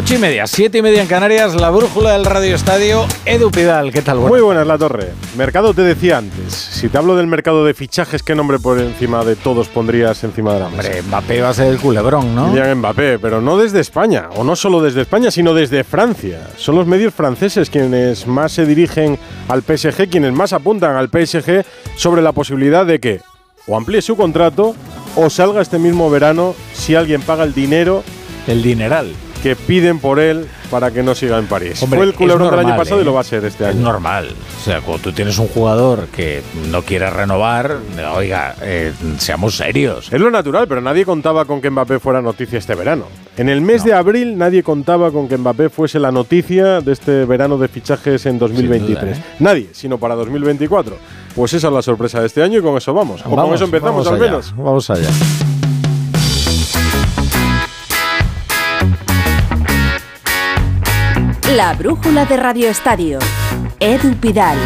Ocho y media, siete y media en Canarias, la brújula del Radio Estadio, Edu Pidal, ¿qué tal? Muy buenas, La Torre. Mercado te decía antes, si te hablo del mercado de fichajes, ¿qué nombre por encima de todos pondrías encima de la mesa? Hombre, Mbappé va a ser el culebrón, ¿no? Kylian Mbappé, pero no desde España, o no solo desde España, sino desde Francia. Son los medios franceses quienes más se dirigen al PSG, quienes más apuntan al PSG sobre la posibilidad de que o amplíe su contrato o salga este mismo verano si alguien paga el dinero El dineral. Que piden por él para que no siga en París. Hombre, Fue el es culebrón del año normal, pasado ¿eh? y lo va a ser este Es año. normal. O sea, cuando tú tienes un jugador que no quiere renovar, oiga, eh, seamos serios. Es lo natural, pero nadie contaba con que Mbappé fuera noticia este verano. En el mes de abril nadie contaba con que Mbappé fuese la noticia de este verano de fichajes en 2023. duda, ¿eh? Nadie, sino para 2024. Pues esa es la sorpresa de este año y con eso vamos. o con Vamos, eso empezamos al menos. Vamos allá. La brújula de Radio Estadio. Edu Pidal.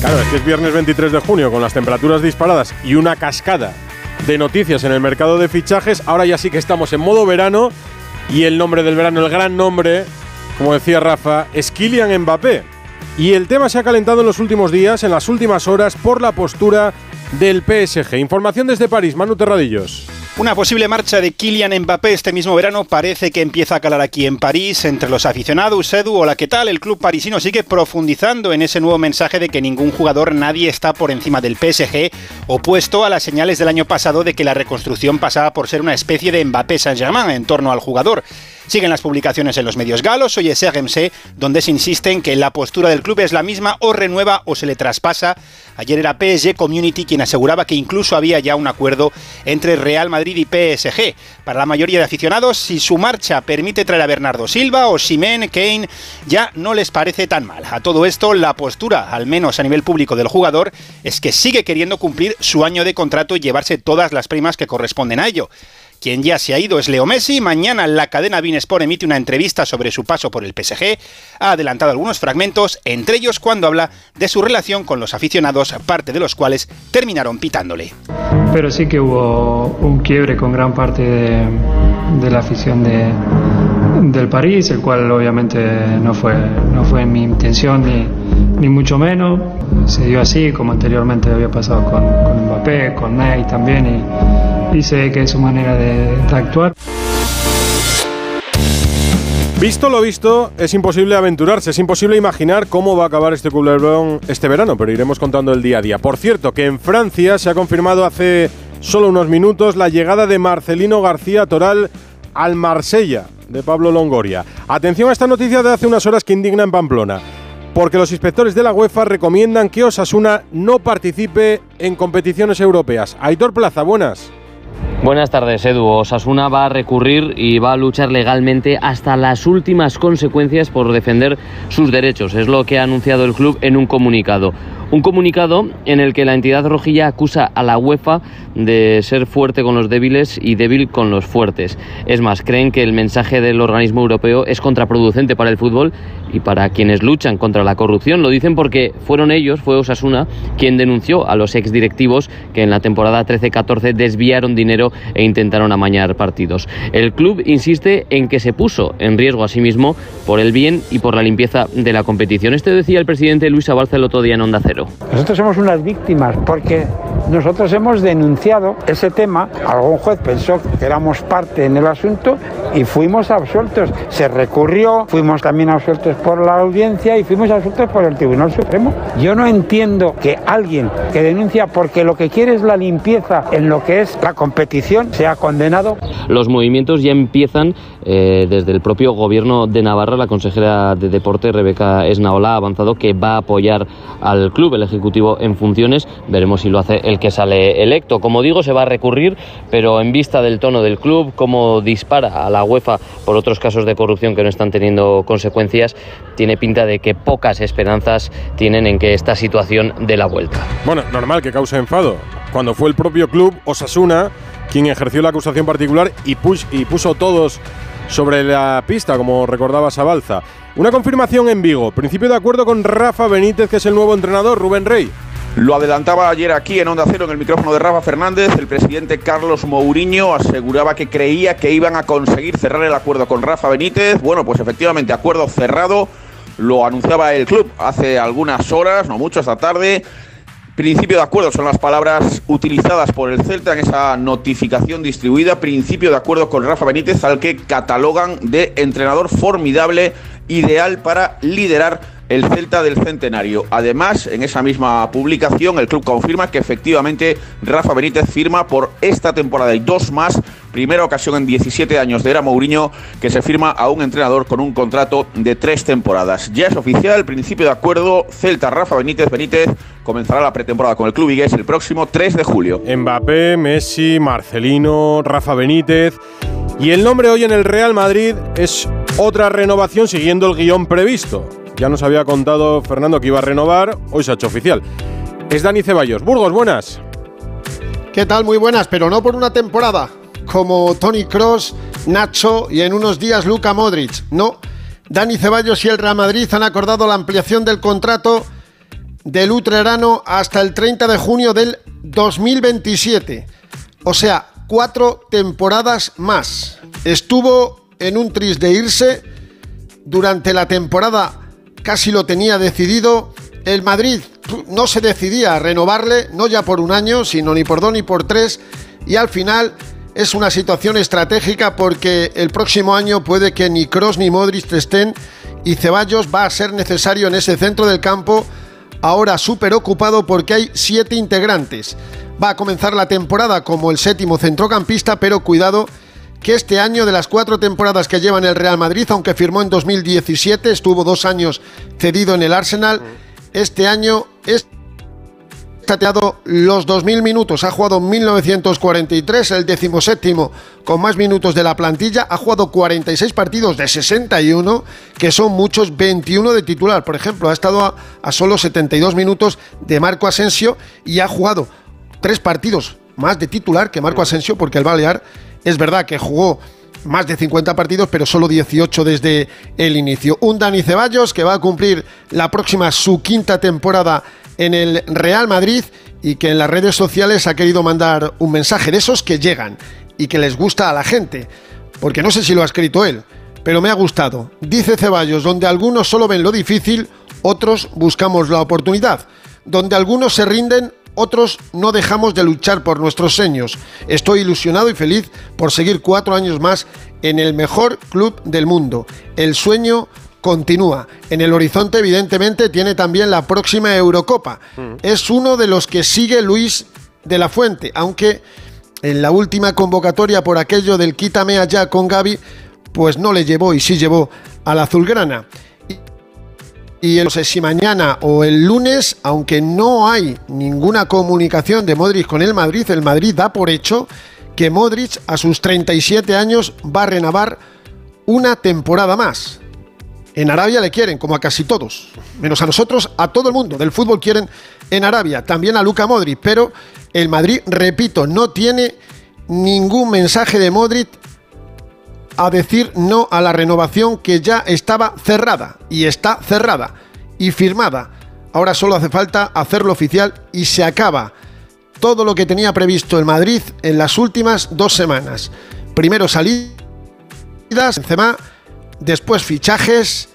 Claro, es que es viernes 23 de junio con las temperaturas disparadas y una cascada de noticias en el mercado de fichajes. Ahora ya sí que estamos en modo verano y el nombre del verano, el gran nombre, como decía Rafa, es Kylian Mbappé. Y el tema se ha calentado en los últimos días, en las últimas horas, por la postura del PSG. Información desde París, Manu Terradillos. Una posible marcha de Kylian Mbappé este mismo verano parece que empieza a calar aquí en París entre los aficionados. Edu, hola, ¿qué tal? El club parisino sigue profundizando en ese nuevo mensaje de que ningún jugador, nadie está por encima del PSG, opuesto a las señales del año pasado de que la reconstrucción pasaba por ser una especie de Mbappé Saint-Germain en torno al jugador. Siguen las publicaciones en los medios galos, hoy es RMC, donde se insiste en que la postura del club es la misma, o renueva o se le traspasa. Ayer era PSG Community quien aseguraba que incluso había ya un acuerdo entre Real Madrid y PSG. Para la mayoría de aficionados, si su marcha permite traer a Bernardo Silva o Simen, Kane, ya no les parece tan mal. A todo esto, la postura, al menos a nivel público del jugador, es que sigue queriendo cumplir su año de contrato y llevarse todas las primas que corresponden a ello. Quien ya se ha ido es Leo Messi. Mañana la cadena Sport emite una entrevista sobre su paso por el PSG. Ha adelantado algunos fragmentos, entre ellos cuando habla de su relación con los aficionados, parte de los cuales terminaron pitándole. Pero sí que hubo un quiebre con gran parte de la afición de, del París, el cual obviamente no fue, no fue mi intención ni, ni mucho menos. Se dio así, como anteriormente había pasado con, con Mbappé, con Ney también, y, y sé que es su manera de, de actuar. Visto lo visto, es imposible aventurarse, es imposible imaginar cómo va a acabar este culebrón este verano, pero iremos contando el día a día. Por cierto, que en Francia se ha confirmado hace solo unos minutos la llegada de Marcelino García Toral al Marsella de Pablo Longoria. Atención a esta noticia de hace unas horas que indigna en Pamplona, porque los inspectores de la UEFA recomiendan que Osasuna no participe en competiciones europeas. Aitor Plaza, buenas. Buenas tardes, Edu. Osasuna va a recurrir y va a luchar legalmente hasta las últimas consecuencias por defender sus derechos. Es lo que ha anunciado el club en un comunicado. Un comunicado en el que la entidad rojilla acusa a la UEFA de ser fuerte con los débiles y débil con los fuertes. Es más, creen que el mensaje del organismo europeo es contraproducente para el fútbol y para quienes luchan contra la corrupción. Lo dicen porque fueron ellos, fue Osasuna, quien denunció a los exdirectivos que en la temporada 13-14 desviaron dinero e intentaron amañar partidos. El club insiste en que se puso en riesgo a sí mismo por el bien y por la limpieza de la competición. Este decía el presidente Luis Abalza el otro día en Onda Cero. Nosotros somos unas víctimas porque nosotros hemos denunciado ese tema. Algún juez pensó que éramos parte en el asunto y fuimos absueltos. Se recurrió, fuimos también absueltos por la audiencia y fuimos absueltos por el Tribunal Supremo. Yo no entiendo que alguien que denuncia porque lo que quiere es la limpieza en lo que es la competición sea condenado. Los movimientos ya empiezan eh, desde el propio gobierno de Navarra. La consejera de Deporte, Rebeca Esnaola, ha avanzado que va a apoyar al club, el Ejecutivo, en funciones. Veremos si lo hace el que sale electo. Como digo, se va a recurrir, pero en vista del tono del club, cómo dispara a la UEFA por otros casos de corrupción que no están teniendo consecuencias, tiene pinta de que pocas esperanzas tienen en que esta situación dé la vuelta. Bueno, normal que cause enfado. Cuando fue el propio club, Osasuna, quien ejerció la acusación particular y, puso todos sobre la pista, como recordaba Sabalza. Una confirmación en Vigo. Principio de acuerdo con Rafa Benítez, que es el nuevo entrenador, Rubén Rey. Lo adelantaba ayer aquí en Onda Cero en el micrófono de Rafa Fernández, el presidente Carlos Mourinho aseguraba que creía que iban a conseguir cerrar el acuerdo con Rafa Benítez. Bueno, pues efectivamente, acuerdo cerrado, lo anunciaba el club hace algunas horas, no mucho, esta tarde. Principio de acuerdo son las palabras utilizadas por el Celta en esa notificación distribuida. Principio de acuerdo con Rafa Benítez, al que catalogan de entrenador formidable, ideal para liderar el Celta del Centenario. Además, en esa misma publicación, el club confirma que efectivamente Rafa Benítez firma por esta temporada y dos más. Primera ocasión en 17 años de era Mourinho que se firma a un entrenador con un contrato de tres temporadas. Ya es oficial, principio de acuerdo, Celta Rafa Benítez Benítez comenzará la pretemporada con el club Vigués el próximo 3 de julio. Mbappé, Messi, Marcelino, Rafa Benítez. Y el nombre hoy en el Real Madrid es otra renovación siguiendo el guion previsto. Ya nos había contado Fernando que iba a renovar, hoy se ha hecho oficial. Es Dani Ceballos. Burgos, buenas. ¿Qué tal? Muy buenas, pero no por una temporada, como Tony Cross, Nacho y en unos días Luca Modric. No, Dani Ceballos y el Real Madrid han acordado la ampliación del contrato del Utrerano hasta el 30 de junio del 2027. O sea, cuatro temporadas más. Estuvo en un tris de irse durante la temporada casi lo tenía decidido. El Madrid no se decidía a renovarle, no ya por un año, sino ni por dos ni por tres. Y al final es una situación estratégica porque el próximo año puede que ni Cross ni Modric estén y Ceballos va a ser necesario en ese centro del campo, ahora súper ocupado porque hay siete integrantes. Va a comenzar la temporada como el séptimo centrocampista, pero cuidado que este año de las cuatro temporadas que lleva en el Real Madrid, aunque firmó en 2017, estuvo dos años cedido en el Arsenal, este año es tateado los 2.000 minutos, ha jugado 1.943, el decimoséptimo con más minutos de la plantilla, ha jugado 46 partidos de 61, que son muchos, 21 de titular, por ejemplo, ha estado a, a solo 72 minutos de Marco Asensio y ha jugado tres partidos más de titular que Marco Asensio, porque el Balear es verdad que jugó más de 50 partidos, pero solo 18 desde el inicio. Un Dani Ceballos que va a cumplir la próxima su quinta temporada en el Real Madrid y que en las redes sociales ha querido mandar un mensaje de esos que llegan y que les gusta a la gente. Porque no sé si lo ha escrito él, pero me ha gustado. Dice Ceballos, donde algunos solo ven lo difícil, otros buscamos la oportunidad. Donde algunos se rinden, otros no dejamos de luchar por nuestros sueños. Estoy ilusionado y feliz por seguir cuatro años más en el mejor club del mundo. El sueño continúa. En el horizonte, evidentemente, tiene también la próxima Eurocopa. Es uno de los que sigue Luis de la Fuente, aunque en la última convocatoria por aquello del quítame allá con Gaby, pues no le llevó y sí llevó a la azulgrana. Y no sé si mañana o el lunes, aunque no hay ninguna comunicación de Modric con el Madrid, el Madrid da por hecho que Modric a sus 37 años va a renovar una temporada más. En Arabia le quieren, como a casi todos, menos a nosotros, a todo el mundo del fútbol quieren en Arabia, también a Luca Modric, pero el Madrid, repito, no tiene ningún mensaje de Modric a decir no a la renovación que ya estaba cerrada y está cerrada y firmada. Ahora solo hace falta hacerlo oficial y se acaba todo lo que tenía previsto el Madrid en las últimas dos semanas. Primero salidas, después fichajes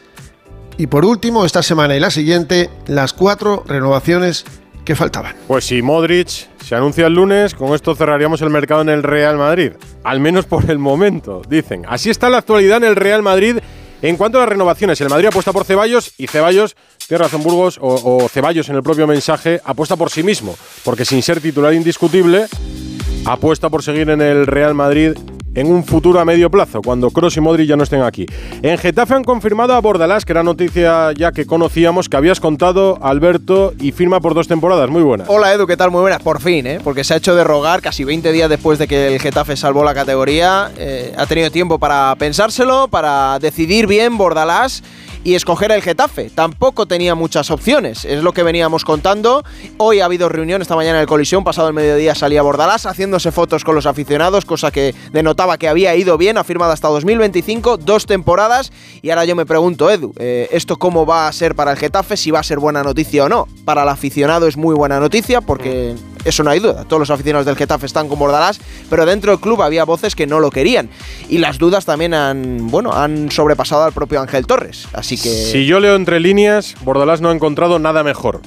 y por último esta semana y la siguiente las cuatro renovaciones que faltaban. Pues si Modric se anuncia el lunes, con esto cerraríamos el mercado en el Real Madrid. Al menos por el momento, dicen. Así está la actualidad en el Real Madrid. En cuanto a las renovaciones, el Madrid apuesta por Ceballos y Ceballos, tiene razón Burgos, o, o Ceballos en el propio mensaje, apuesta por sí mismo, porque sin ser titular indiscutible, apuesta por seguir en el Real Madrid en un futuro a medio plazo, cuando Cross y Modric ya no estén aquí. En Getafe han confirmado a Bordalás, que era noticia ya que conocíamos, que habías contado, Alberto, y firma por dos temporadas. Muy buena. Hola Edu, ¿qué tal? Muy buenas. Por fin, ¿eh? Porque se ha hecho de rogar casi 20 días después de que el Getafe salvó la categoría. Eh, ha tenido tiempo para pensárselo, para decidir bien Bordalás y escoger el Getafe. Tampoco tenía muchas opciones, es lo que veníamos contando. Hoy ha habido reunión esta mañana en el Colisión, pasado el mediodía salía Bordalás haciéndose fotos con los aficionados, cosa que denotaba que había ido bien, ha firmado hasta 2025, dos temporadas, y ahora yo me pregunto, Edu, eh, ¿esto cómo va a ser para el Getafe? Si va a ser buena noticia o no. Para el aficionado es muy buena noticia porque eso no hay duda. Todos los aficionados del Getafe están con Bordalás, pero dentro del club había voces que no lo querían. Y las dudas también han, bueno, han sobrepasado al propio Ángel Torres. Así que. Si yo leo entre líneas, Bordalás no ha encontrado nada mejor.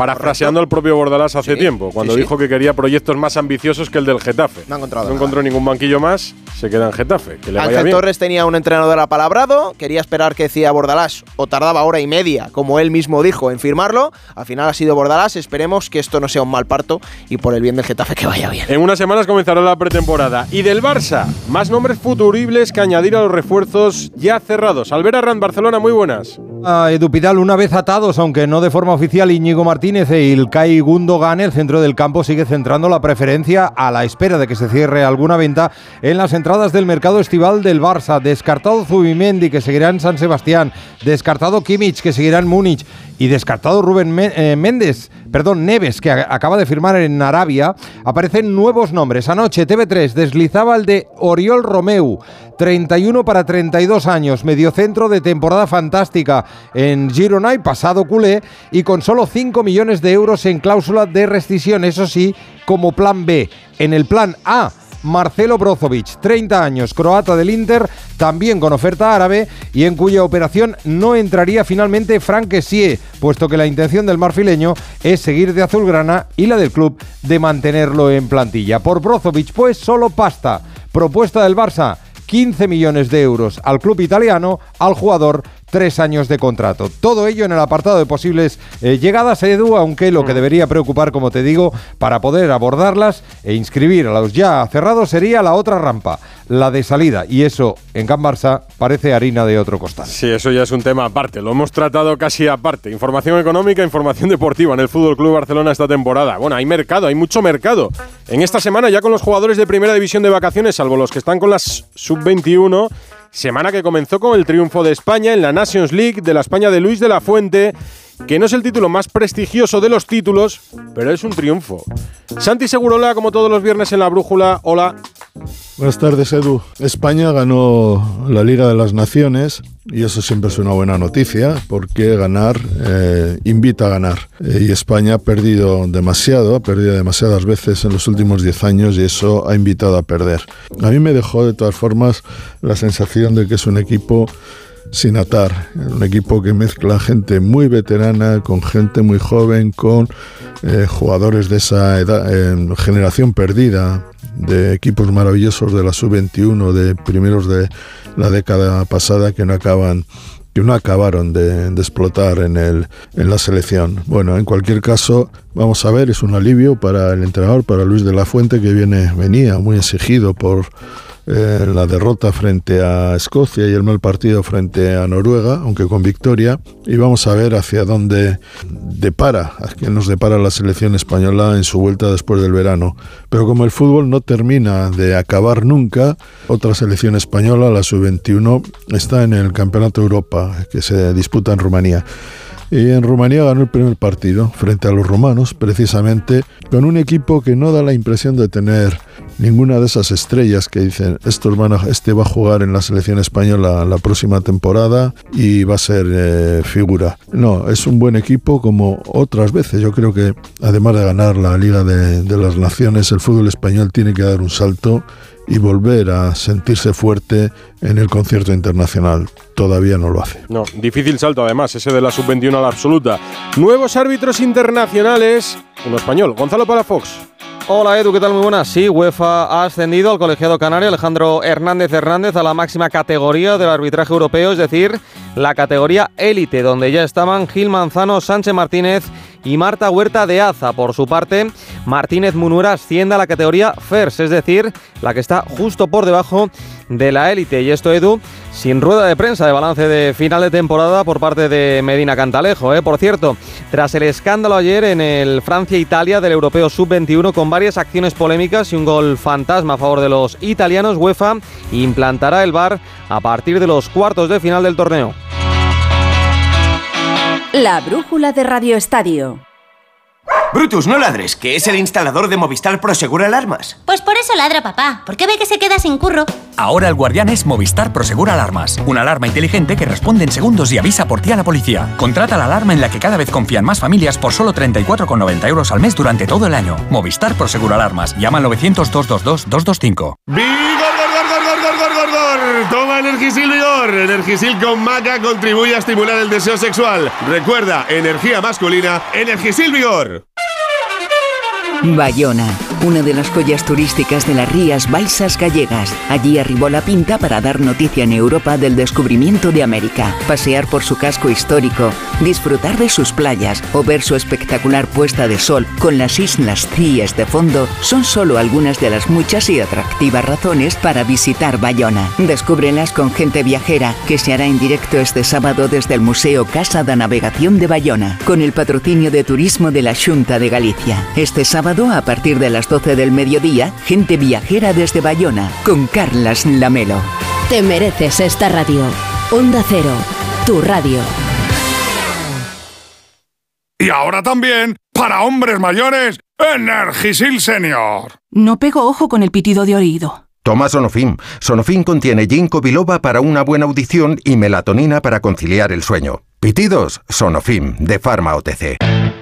Parafraseando al propio Bordalás hace tiempo, cuando sí, sí. dijo que quería proyectos más ambiciosos que el del Getafe. No ha encontrado No encontró ningún banquillo más, se queda en Getafe. Que le vaya Ángel bien. Torres tenía un entrenador apalabrado, quería esperar que decía Bordalás o tardaba hora y media, como él mismo dijo, en firmarlo. Al final ha sido Bordalás, esperemos que esto no sea un mal parto y por el bien del Getafe que vaya bien. En unas semanas comenzará la pretemporada. Y del Barça, más nombres futuribles que añadir a los refuerzos ya cerrados. Albert Arrand, Barcelona, muy buenas. A Edu Pidal, una vez atados, aunque no de forma oficial, Íñigo Martínez e Ilkay Gundogan, el centro del campo sigue centrando la preferencia a la espera de que se cierre alguna venta en las entradas del mercado estival del Barça. Descartado Zubimendi, que seguirá en San Sebastián. Descartado Kimmich, que seguirá en Múnich. Y descartado Rubén eh, Méndez, perdón, Neves, que acaba de firmar en Arabia. Aparecen nuevos nombres. Anoche TV3 deslizaba el de Oriol Romeu, 31 para 32 años, mediocentro de temporada fantástica en Girona y pasado culé, y con solo 5 millones de euros en cláusula de rescisión, eso sí, como plan B. En el plan A, Marcelo Brozovic, 30 años, croata del Inter, también con oferta árabe y en cuya operación no entraría finalmente Frank Kessie, puesto que la intención del marfileño es seguir de azulgrana y la del club de mantenerlo en plantilla. Por Brozovic, pues solo pasta. Propuesta del Barça, 15 millones de euros al club italiano, al jugador tres años de contrato. Todo ello en el apartado de posibles eh, llegadas a Edu, aunque lo que debería preocupar, como te digo, para poder abordarlas e inscribir a los ya cerrados sería la otra rampa, la de salida. Y eso en Can Barça parece harina de otro costal. Sí, eso ya es un tema aparte. Lo hemos tratado casi aparte. Información económica, información deportiva en el Fútbol Club Barcelona esta temporada. Bueno, hay mercado, hay mucho mercado. En esta semana ya con los jugadores de Primera División de vacaciones, salvo los que están con las sub-21, semana que comenzó con el triunfo de España en la Nations League de la España de Luis de la Fuente, que no es el título más prestigioso de los títulos, pero es un triunfo. Santi Segurola, como todos los viernes en la Brújula. Hola. Buenas tardes, Edu. España ganó la Liga de las Naciones y eso siempre es una buena noticia porque ganar eh, invita a ganar. Eh, y España ha perdido demasiado, ha perdido demasiadas veces en los últimos 10 años y eso ha invitado a perder. A mí me dejó de todas formas la sensación de que es un equipo sin atar, un equipo que mezcla gente muy veterana con gente muy joven, con eh, jugadores de esa edad, eh, generación perdida, de equipos maravillosos de la sub-21, de primeros de la década pasada que no acaban que no acabaron de, de explotar en, el, en la selección. Bueno, en cualquier caso, vamos a ver, es un alivio para el entrenador, para Luis de la Fuente, que viene, venía muy exigido por eh, la derrota frente a Escocia y el mal partido frente a Noruega, aunque con victoria. Y vamos a ver hacia dónde depara, a qué nos depara la selección española en su vuelta después del verano. Pero como el fútbol no termina de acabar nunca, otra selección española, la sub-21, está en el Campeonato Europa que se disputa en Rumanía. Y en Rumanía ganó el primer partido frente a los romanos, precisamente con un equipo que no da la impresión de tener ninguna de esas estrellas que dicen estos van a- este va a jugar en la selección española la próxima temporada y va a ser eh, figura. No, es un buen equipo como otras veces. Yo creo que además de ganar la Liga de, de las Naciones, el fútbol español tiene que dar un salto y volver a sentirse fuerte en el concierto internacional. Todavía no lo hace. No, difícil salto además, ese de la sub-21 a la absoluta. Nuevos árbitros internacionales. Uno español, Gonzalo Palafox. Hola Edu, ¿qué tal? Muy buenas. Sí, UEFA ha ascendido al colegiado canario Alejandro Hernández Hernández a la máxima categoría del arbitraje europeo, es decir, la categoría élite, donde ya estaban Gil Manzano, Sánchez Martínez y Marta Huerta de Aza. Por su parte, Martínez Munura asciende a la categoría FERS, es decir, la que está justo por debajo de la élite. Y esto, Edu, sin rueda de prensa de balance de final de temporada por parte de Medina Cantalejo. ¿eh? Por cierto, tras el escándalo ayer en el Francia-Italia del Europeo Sub-21 con varias acciones polémicas y un gol fantasma a favor de los italianos, UEFA implantará el VAR a partir de los cuartos de final del torneo. La brújula de Radio Estadio. Brutus, no ladres, que es el instalador de Movistar Prosegur Alarmas. Pues por eso ladra papá, porque ve que se queda sin curro. Ahora el guardián es Movistar Prosegur Alarmas. Una alarma inteligente que responde en segundos y avisa por ti a la policía. Contrata la alarma en la que cada vez confían más familias por solo 34,90 euros al mes durante todo el año. Movistar Prosegur Alarmas. Llama al 900-222-225. ¡Vigor, gor, gor, Toma Energisil Vigor. Energisil con maca contribuye a estimular el deseo sexual. Recuerda, energía masculina, Energisil Vigor. Bayona, una de las joyas turísticas de las Rías Baixas gallegas. Allí arribó la pinta para dar noticia en Europa del descubrimiento de América, pasear por su casco histórico, disfrutar de sus playas o ver su espectacular puesta de sol con las islas Cíes de fondo son solo algunas de las muchas y atractivas razones para visitar Bayona. Descúbrelas con gente viajera que se hará en directo este sábado desde el Museo Casa da Navegación de Bayona, con el patrocinio de Turismo de la Junta de Galicia. Este sábado a partir de las 12 del mediodía, gente viajera desde Bayona, con Carlas Lamelo. Te mereces esta radio. Onda Cero, tu radio. Y ahora también, para hombres mayores, Energisil Senior. No pego ojo con el pitido de oído. Toma Sonofim. Sonofim contiene ginkgo biloba para una buena audición y melatonina para conciliar el sueño. Pitidos, Sonofim, de Pharma OTC.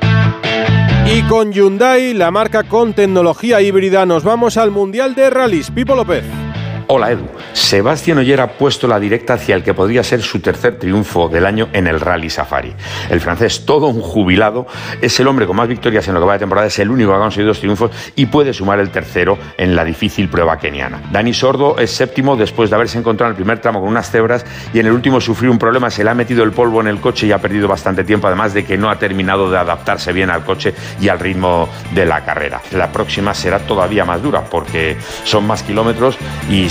Y con Hyundai, la marca con tecnología híbrida, nos vamos al Mundial de Rallys. Pipo López. Hola Edu. Sebastián Oyer ha puesto la directa hacia el que podría ser su tercer triunfo del año en el Rally Safari. El francés, todo un jubilado, es el hombre con más victorias en lo que va de temporada, es el único que ha conseguido dos triunfos y puede sumar el tercero en la difícil prueba keniana. Dani Sordo es séptimo después de haberse encontrado en el primer tramo con unas cebras y en el último sufrió un problema, se le ha metido el polvo en el coche y ha perdido bastante tiempo, además de que no ha terminado de adaptarse bien al coche y al ritmo de la carrera. La próxima será todavía más dura porque son más kilómetros y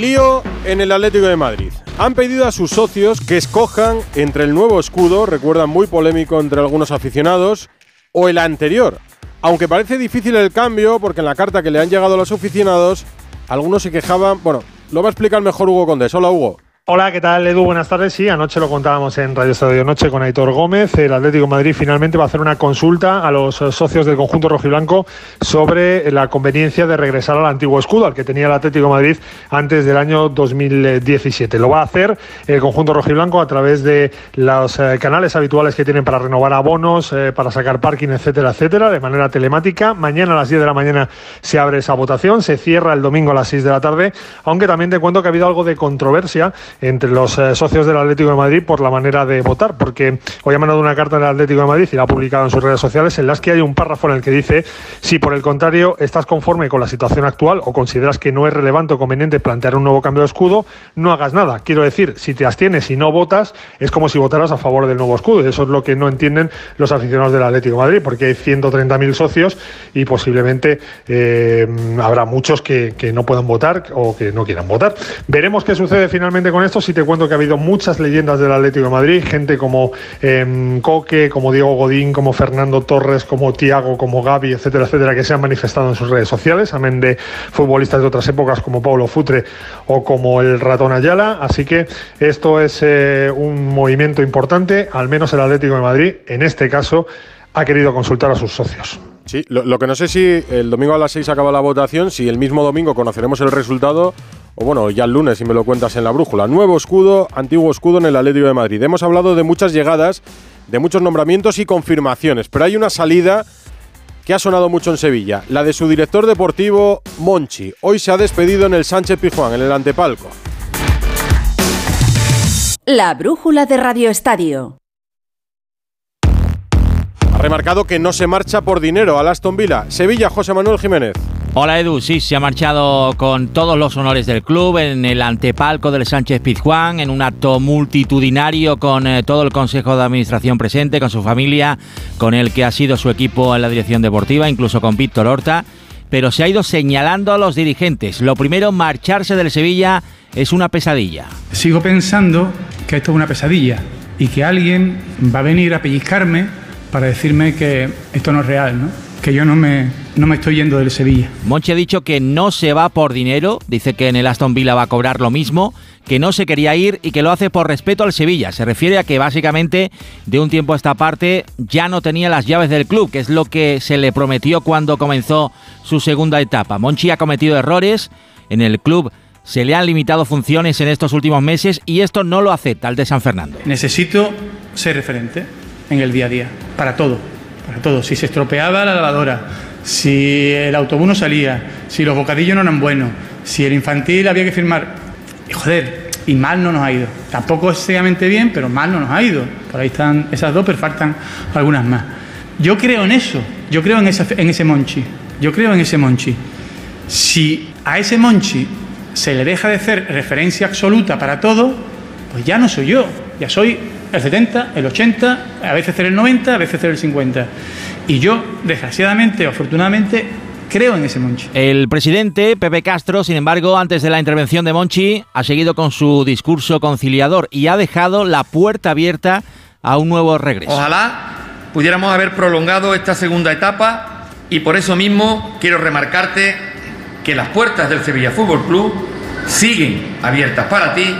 Lío en el Atlético de Madrid. Han pedido a sus socios que escojan entre el nuevo escudo, recuerdan muy polémico entre algunos aficionados, o el anterior. Aunque parece difícil el cambio, porque en la carta que le han llegado a los aficionados, algunos se quejaban. Bueno, lo va a explicar mejor Hugo Condés. Hola, Hugo. Hola, ¿qué tal Edu? Buenas tardes. Sí, anoche lo contábamos en Radio Estadio Noche con Aitor Gómez. El Atlético Madrid finalmente va a hacer una consulta a los socios del conjunto rojiblanco sobre la conveniencia de regresar al antiguo escudo, al que tenía el Atlético Madrid antes del año 2017. Lo va a hacer el conjunto rojiblanco a través de los eh, canales habituales que tienen para renovar abonos, eh, para sacar parking, etcétera, etcétera, de manera telemática. Mañana a las 10 de la mañana se abre esa votación, se cierra el domingo a las 6 de la tarde, aunque también te cuento que ha habido algo de controversia entre los eh, socios del Atlético de Madrid por la manera de votar, porque hoy ha mandado una carta del Atlético de Madrid y la ha publicado en sus redes sociales en las que hay un párrafo en el que dice si por el contrario estás conforme con la situación actual o consideras que no es relevante o conveniente plantear un nuevo cambio de escudo, no hagas nada. Quiero decir, si te abstienes y no votas, es como si votaras a favor del nuevo escudo. Eso es lo que no entienden los aficionados del Atlético de Madrid, porque hay 130.000 socios y posiblemente eh, habrá muchos que, que no puedan votar o que no quieran votar. Veremos qué sucede finalmente con esto. Si te cuento que ha habido muchas leyendas del Atlético de Madrid, gente como eh, Coque, como Diego Godín, como Fernando Torres, como Tiago, como Gaby, etcétera, etcétera, que se han manifestado en sus redes sociales, amén de futbolistas de otras épocas como Paulo Futre o como el ratón Ayala. Así que esto es eh, un movimiento importante, al menos el Atlético de Madrid, en este caso, ha querido consultar a sus socios. Sí, lo, lo que no sé si el domingo a las 6 acaba la votación, si el mismo domingo conoceremos el resultado o bueno, ya el lunes si me lo cuentas en la brújula. Nuevo escudo, antiguo escudo en el Atlético de Madrid. Hemos hablado de muchas llegadas, de muchos nombramientos y confirmaciones, pero hay una salida que ha sonado mucho en Sevilla, la de su director deportivo, Monchi. Hoy se ha despedido en el Sánchez Pijuán, en el antepalco. La brújula de Radio Estadio. Ha remarcado que no se marcha por dinero al Aston Villa. Sevilla, José Manuel Jiménez. Hola Edu, sí, se ha marchado con todos los honores del club en el antepalco del Sánchez Pizjuán, en un acto multitudinario con eh, todo el Consejo de Administración presente, con su familia, con el que ha sido su equipo en la dirección deportiva, incluso con Víctor Horta, pero se ha ido señalando a los dirigentes. Lo primero, marcharse del Sevilla es una pesadilla. Sigo pensando que esto es una pesadilla y que alguien va a venir a pellizcarme para decirme que esto no es real, ¿no? Que yo no me, no me estoy yendo del Sevilla. Monchi ha dicho que no se va por dinero, dice que en el Aston Villa va a cobrar lo mismo, que no se quería ir y que lo hace por respeto al Sevilla. Se refiere a que básicamente de un tiempo a esta parte ya no tenía las llaves del club, que es lo que se le prometió cuando comenzó su segunda etapa. Monchi ha cometido errores en el club. Se le han limitado funciones en estos últimos meses y esto no lo acepta el de San Fernando. Necesito ser referente en el día a día, para todo para todo. Si se estropeaba la lavadora, si el autobús no salía, si los bocadillos no eran buenos, si el infantil había que firmar. Y joder, y mal no nos ha ido. Tampoco excesivamente bien, pero mal no nos ha ido. Por ahí están esas dos, pero faltan algunas más. Yo creo en eso, yo creo en, en ese Monchi, yo creo en ese Monchi. Si a ese Monchi se le deja de hacer referencia absoluta para todo, pues ya no soy yo, ya soy el 70, el 80, a veces el 90, a veces el 50. Y yo, desgraciadamente o afortunadamente, creo en ese Monchi. El presidente, Pepe Castro, sin embargo, antes de la intervención de Monchi, ha seguido con su discurso conciliador y ha dejado la puerta abierta a un nuevo regreso. Ojalá pudiéramos haber prolongado esta segunda etapa y por eso mismo quiero remarcarte que las puertas del Sevilla Fútbol Club siguen abiertas para ti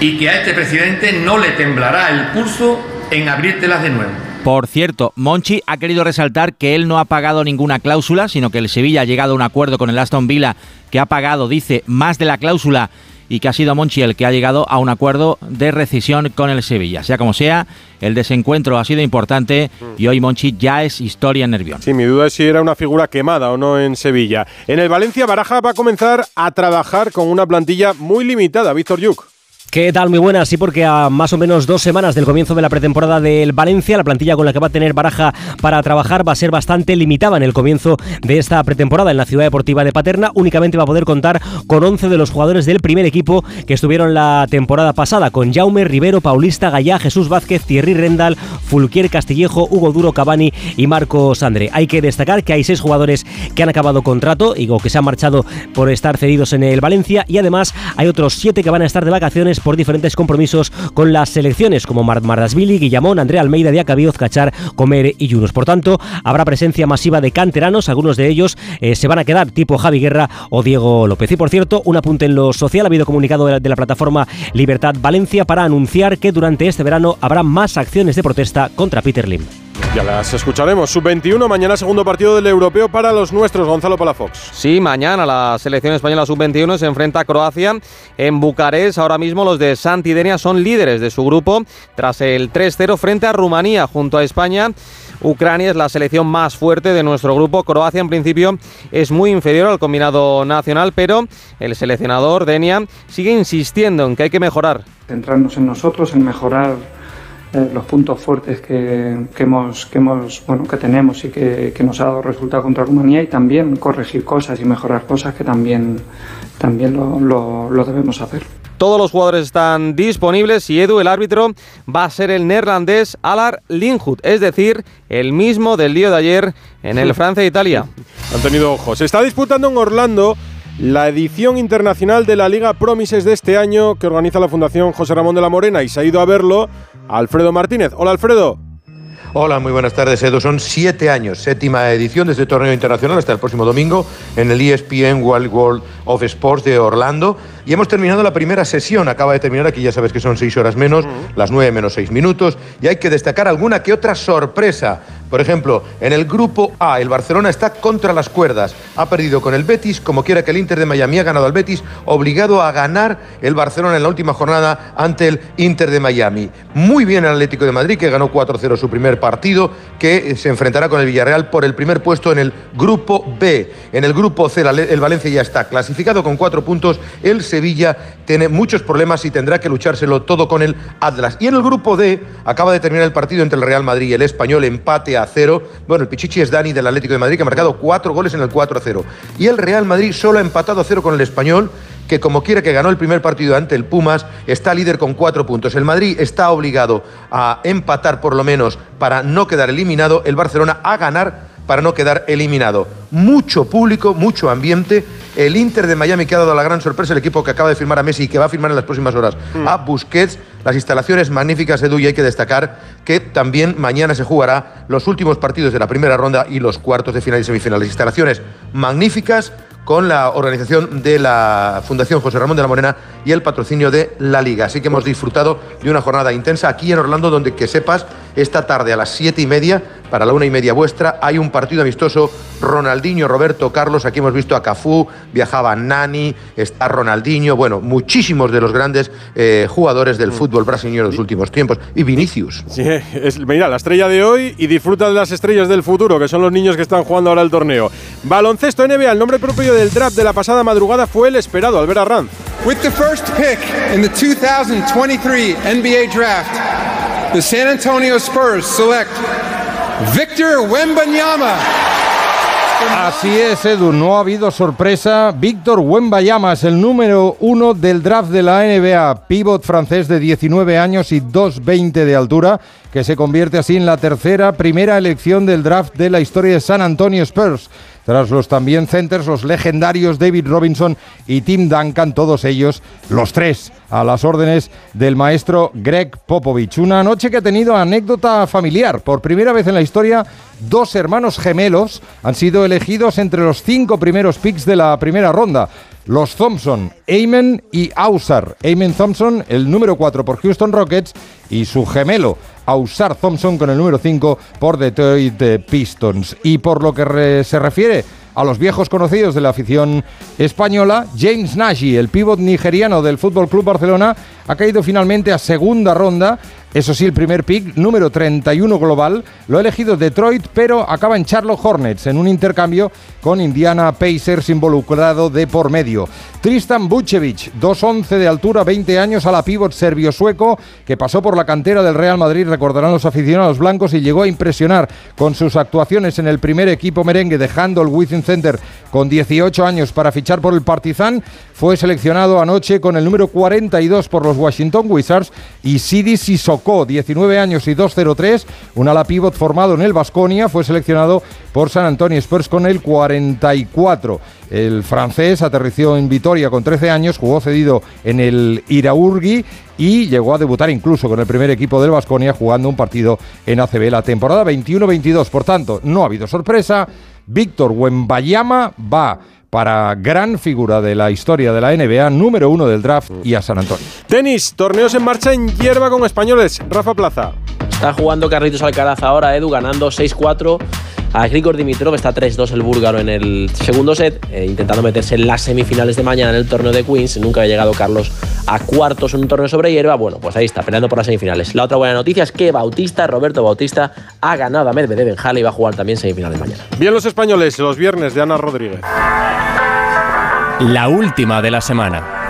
y que a este presidente no le temblará el pulso en abrírtelas de nuevo. Por cierto, Monchi ha querido resaltar que él no ha pagado ninguna cláusula, sino que el Sevilla ha llegado a un acuerdo con el Aston Villa que ha pagado, dice, más de la cláusula y que ha sido Monchi el que ha llegado a un acuerdo de rescisión con el Sevilla. Sea como sea, el desencuentro ha sido importante y hoy Monchi ya es historia en Nervión. Sí, mi duda es si era una figura quemada o no en Sevilla. En el Valencia, Baraja va a comenzar a trabajar con una plantilla muy limitada. Víctor Yuk. ¿Qué tal? Muy buenas. Sí, porque a más o menos dos semanas del comienzo de la pretemporada del Valencia, la plantilla con la que va a tener Baraja para trabajar va a ser bastante limitada en el comienzo de esta pretemporada en la Ciudad Deportiva de Paterna. Únicamente va a poder contar con 11 de los jugadores del primer equipo que estuvieron la temporada pasada, con Jaume, Rivero, Paulista, Gallá, Jesús Vázquez, Thierry Rendal, Fulquier Castillejo, Hugo Duro, Cavani y Marco Sandre. Hay que destacar que hay seis jugadores que han acabado contrato y que se han marchado por estar cedidos en el Valencia y además hay otros siete que van a estar de vacaciones por diferentes compromisos con las selecciones como Mardasvili, Guillamón, Andrea Almeida, Diacabíoz, Cachar, Comer y Yunus. Por tanto, habrá presencia masiva de canteranos, algunos de ellos eh, se van a quedar tipo Javi Guerra o Diego López. Y por cierto, un apunte en lo social, ha habido comunicado de la, plataforma Libertad Valencia para anunciar que durante este verano habrá más acciones de protesta contra Peter Lim. Ya las escucharemos. Sub-21, mañana segundo partido del europeo para los nuestros, Gonzalo Palafox. Sí, mañana la selección española sub-21 se enfrenta a Croacia en Bucarest. Ahora mismo los de Santidenia son líderes de su grupo tras el 3-0 frente a Rumanía junto a España. Ucrania es la selección más fuerte de nuestro grupo. Croacia en principio es muy inferior al combinado nacional, pero el seleccionador Denia sigue insistiendo en que hay que mejorar. Centrarnos en nosotros, en mejorar eh, los puntos fuertes que, hemos, que, hemos, bueno, que tenemos y que, nos ha dado resultado contra Rumanía y también corregir cosas y mejorar cosas que también, también lo, lo, debemos hacer. Todos los jugadores están disponibles y Edu, el árbitro, va a ser el neerlandés Alar Linhut, es decir, el mismo del día de ayer en el Francia-Italia. Han tenido ojos. Se está disputando en Orlando la edición internacional de la Liga Promises de este año que organiza la Fundación José Ramón de la Morena y se ha ido a verlo Alfredo Martínez. Hola Alfredo. Hola, muy buenas tardes, Edu. Son siete años, séptima edición de este torneo internacional hasta el próximo domingo en el ESPN World World of Sports de Orlando. Y hemos terminado la primera sesión. Acaba de terminar aquí, ya sabes que son seis horas menos, las nueve menos seis minutos. Y hay que destacar alguna que otra sorpresa. Por ejemplo, en el grupo A, el Barcelona está contra las cuerdas. Ha perdido con el Betis, como quiera que el Inter de Miami ha ganado al Betis, obligado a ganar el Barcelona en la última jornada ante el Inter de Miami. Muy bien el Atlético de Madrid, que ganó 4-0 su primer partido, que se enfrentará con el Villarreal por el primer puesto en el grupo B. En el grupo C, el Valencia ya está clasificado con cuatro puntos. El Sevilla tiene muchos problemas y tendrá que luchárselo todo con el Atlas. Y en el grupo D, acaba de terminar el partido entre el Real Madrid y el Español, empate a cero. Bueno, el Pichichi es Dani del Atlético de Madrid, que ha marcado cuatro goles en el 4 a 0. Y el Real Madrid solo ha empatado a cero con el Español, que como quiera que ganó el primer partido ante el Pumas, está líder con cuatro puntos. El Madrid está obligado a empatar por lo menos para no quedar eliminado. El Barcelona a ganar para no quedar eliminado. Mucho público, mucho ambiente. El Inter de Miami que ha dado la gran sorpresa, el equipo que acaba de firmar a Messi y que va a firmar en las próximas horas a Busquets. Las instalaciones magníficas, Edu, y hay que destacar que también mañana se jugará los últimos partidos de la primera ronda y los cuartos de final y semifinales. Instalaciones magníficas con la organización de la Fundación José Ramón de la Morena y el patrocinio de la Liga. Así que hemos disfrutado de una jornada intensa aquí en Orlando, donde que sepas, esta tarde a las siete y media, para la una y media vuestra, hay un partido amistoso. Ronaldinho, Roberto Carlos, aquí hemos visto a Cafú, viajaba Nani, está Ronaldinho, bueno, muchísimos de los grandes eh, jugadores del fútbol brasileño de los últimos tiempos. Y Vinicius. Sí, es, mira, la estrella de hoy y disfruta de las estrellas del futuro, que son los niños que están jugando ahora el torneo. Baloncesto NBA, el nombre propio del draft de la pasada madrugada fue el esperado, Albert Arranz. With the first pick in the 2023 NBA Draft, the San Antonio Spurs select Victor Wembanyama. Así es, Edu, no ha habido sorpresa. Víctor Wembayama es el número uno del draft de la NBA, pívot francés de 19 años y 2'20 de altura, que se convierte así en la tercera primera elección del draft de la historia de San Antonio Spurs tras los también centers, los legendarios David Robinson y Tim Duncan, todos ellos, los tres, a las órdenes del maestro Greg Popovich. Una noche que ha tenido anécdota familiar. Por primera vez en la historia, dos hermanos gemelos han sido elegidos entre los cinco primeros picks de la primera ronda. Los Thompson, Eamon y Ausar. Eamon Thompson, el número 4 por Houston Rockets, y su gemelo, Ausar Thompson, con el número 5 por Detroit Pistons. Y por lo que se refiere a los viejos conocidos de la afición española, James Nagy, el pívot nigeriano del Fútbol Club Barcelona, ha caído finalmente a segunda ronda. Eso sí, el primer pick, número 31 global, lo ha elegido Detroit, pero acaba en Charlotte Hornets, en un intercambio con Indiana Pacers involucrado de por medio. Tristan Bucevic, 2'11 de altura, 20 años, a la pívot serbio-sueco, que pasó por la cantera del Real Madrid, recordarán los aficionados blancos, y llegó a impresionar con sus actuaciones en el primer equipo merengue dejando el Wizzing Center con 18 años para fichar por el Partizan. Fue seleccionado anoche con el número 42 por los Washington Wizards y Sidi Sissoko, 19 años y 2'03, un ala pívot formado en el Vasconia, fue seleccionado por San Antonio Spurs con el 44. El francés aterrizó en Vitoria con 13 años, jugó cedido en el Iraurgi y llegó a debutar incluso con el primer equipo del Vasconia jugando un partido en ACB la temporada 21-22. Por tanto, no ha habido sorpresa. Víctor Wembayama va para gran figura de la historia de la NBA, número uno del draft y a San Antonio. Tenis, torneos en marcha en hierba con españoles. Rafa Plaza. Está jugando Carlitos Alcaraz ahora, Edu, ganando 6-4 a Grigor Dimitrov. Está 3-2 el búlgaro en el segundo set, eh, intentando meterse en las semifinales de mañana en el torneo de Queens. Nunca ha llegado Carlos a cuartos en un torneo sobre hierba. Bueno, pues ahí está, peleando por las semifinales. La otra buena noticia es que Bautista, Roberto Bautista, ha ganado a Medvedev en Halle y va a jugar también semifinales mañana. Bien los españoles, los viernes de Ana Rodríguez. La última de la semana.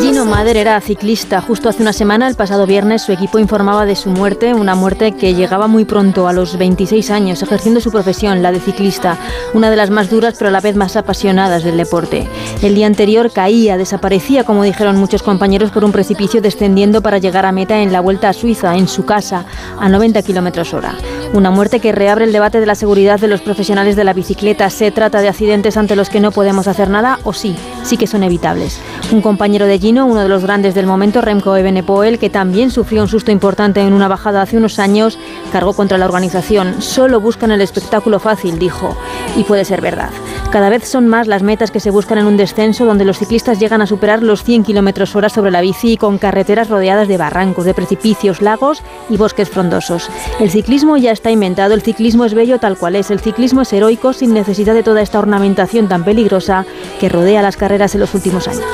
Gino Mader era ciclista. Justo hace una semana, el pasado viernes, su equipo informaba de su muerte, una muerte que llegaba muy pronto, a los 26 años, ejerciendo su profesión, la de ciclista, una de las más duras pero a la vez más apasionadas del deporte. El día anterior caía, desaparecía, como dijeron muchos compañeros, por un precipicio descendiendo para llegar a meta en la vuelta a Suiza, en su casa, a 90 kilómetros hora. Una muerte que reabre el debate de la seguridad de los profesionales de la bicicleta. ¿Se trata de accidentes ante los que no podemos hacer nada o sí? Sí que son evitables. Un compañero de Gino, uno de los grandes del momento, Remco Evenepoel, que también sufrió un susto importante en una bajada hace unos años, cargó contra la organización. Solo buscan el espectáculo fácil, dijo. Y puede ser verdad. Cada vez son más las metas que se buscan en un descenso donde los ciclistas llegan a superar los 100 km hora sobre la bici y con carreteras rodeadas de barrancos, de precipicios, lagos y bosques frondosos. El ciclismo ya está inventado, el ciclismo es bello tal cual es, el ciclismo es heroico sin necesidad de toda esta ornamentación tan peligrosa que rodea las carreras en los últimos años.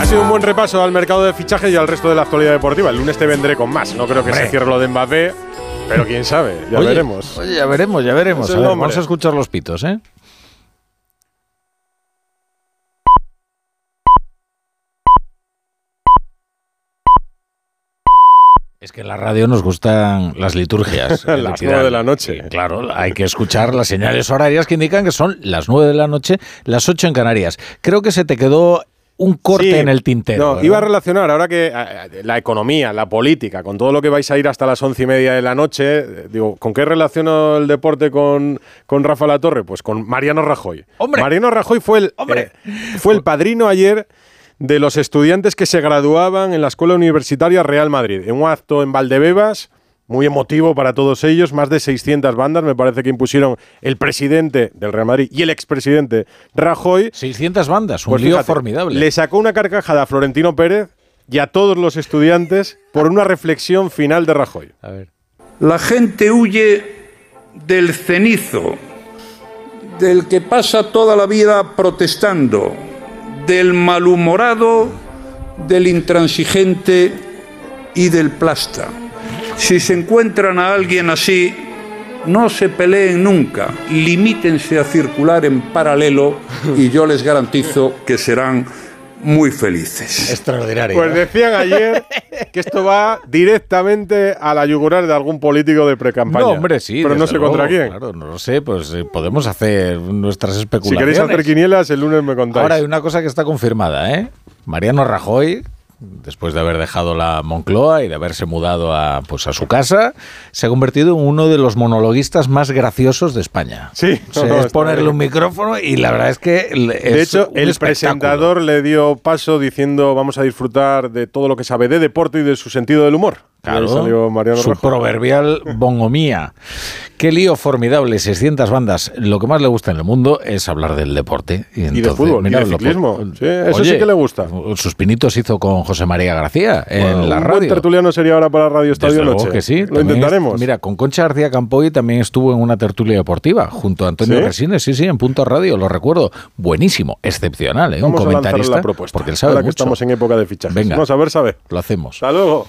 Ha sido un buen repaso al mercado de fichajes y al resto de la actualidad deportiva. El lunes te vendré con más. No creo que se cierre lo de Mbappé, pero quién sabe, ya Oye, veremos. Oye, ya veremos, ya veremos. Es A ver, vamos a escuchar los pitos, ¿eh? Es que en la radio nos gustan las liturgias. Las nueve de la noche. Claro, hay que escuchar las señales horarias que indican que son las 9 de la noche, las 8 en Canarias. Creo que se te quedó un corte Sí, en el tintero. No, ¿verdad? iba a relacionar ahora que la economía, la política, con todo lo que vais a ir hasta las once y media de la noche, digo, ¿con qué relaciono el deporte con, con Rafa La Torre? Pues con Mariano Rajoy. ¡Hombre! Mariano Rajoy fue el, eh, fue el padrino ayer de los estudiantes que se graduaban en la Escuela Universitaria Real Madrid, en un acto en Valdebebas. Muy emotivo para todos ellos, más de 600 bandas me parece que impusieron el presidente del Real Madrid y el expresidente Rajoy. 600 bandas, un Pues lío fíjate, formidable. Le sacó una carcajada a Florentino Pérez y a todos los estudiantes por una reflexión final de Rajoy. A ver. La gente huye del cenizo, del que pasa toda la vida protestando, del malhumorado, del intransigente y del plasta. Si se encuentran a alguien así, no se peleen nunca, limítense a circular en paralelo y yo les garantizo que serán muy felices. Extraordinario. Pues decían ayer que esto va directamente a la yugular de algún político de precampaña. No, hombre, sí. Pero no sé contra quién. Claro, no lo sé, pues eh, podemos hacer nuestras Si especulaciones. queréis hacer quinielas, el lunes me contáis. Ahora hay una cosa que está confirmada, ¿eh? Mariano Rajoy, después de haber dejado la Moncloa y de haberse mudado a, pues, a su casa, se ha convertido en uno de los monologuistas más graciosos de España. Sí, O sea, no, no, es ponerle bien. un micrófono y la verdad es que de es hecho, un el presentador le dio paso diciendo vamos a disfrutar de todo lo que sabe de deporte y de su sentido del humor. Y ahí Claro, salió Mariano su Rajoy. proverbial bongomía. Qué lío formidable, 600 bandas. Lo que más le gusta en el mundo es hablar del deporte. Y, de entonces, fútbol, y de lo- ciclismo. Sí, eso sí que le gusta. Sus pinitos hizo con José María García en la un radio. buen tertuliano sería ahora para Radio Estadio Desde Noche. que sí. Lo intentaremos. es- mira, con Concha García Campoy también estuvo en una tertulia deportiva junto a Antonio ¿Sí? Resines, sí, sí, en Punto Radio, lo recuerdo. Buenísimo, excepcional, ¿eh? Vamos un a comentarista. la propuesta. Porque él sabe ahora que mucho. estamos en época de fichajes. Venga. Vamos a ver, sabe. Lo hacemos. Hasta luego.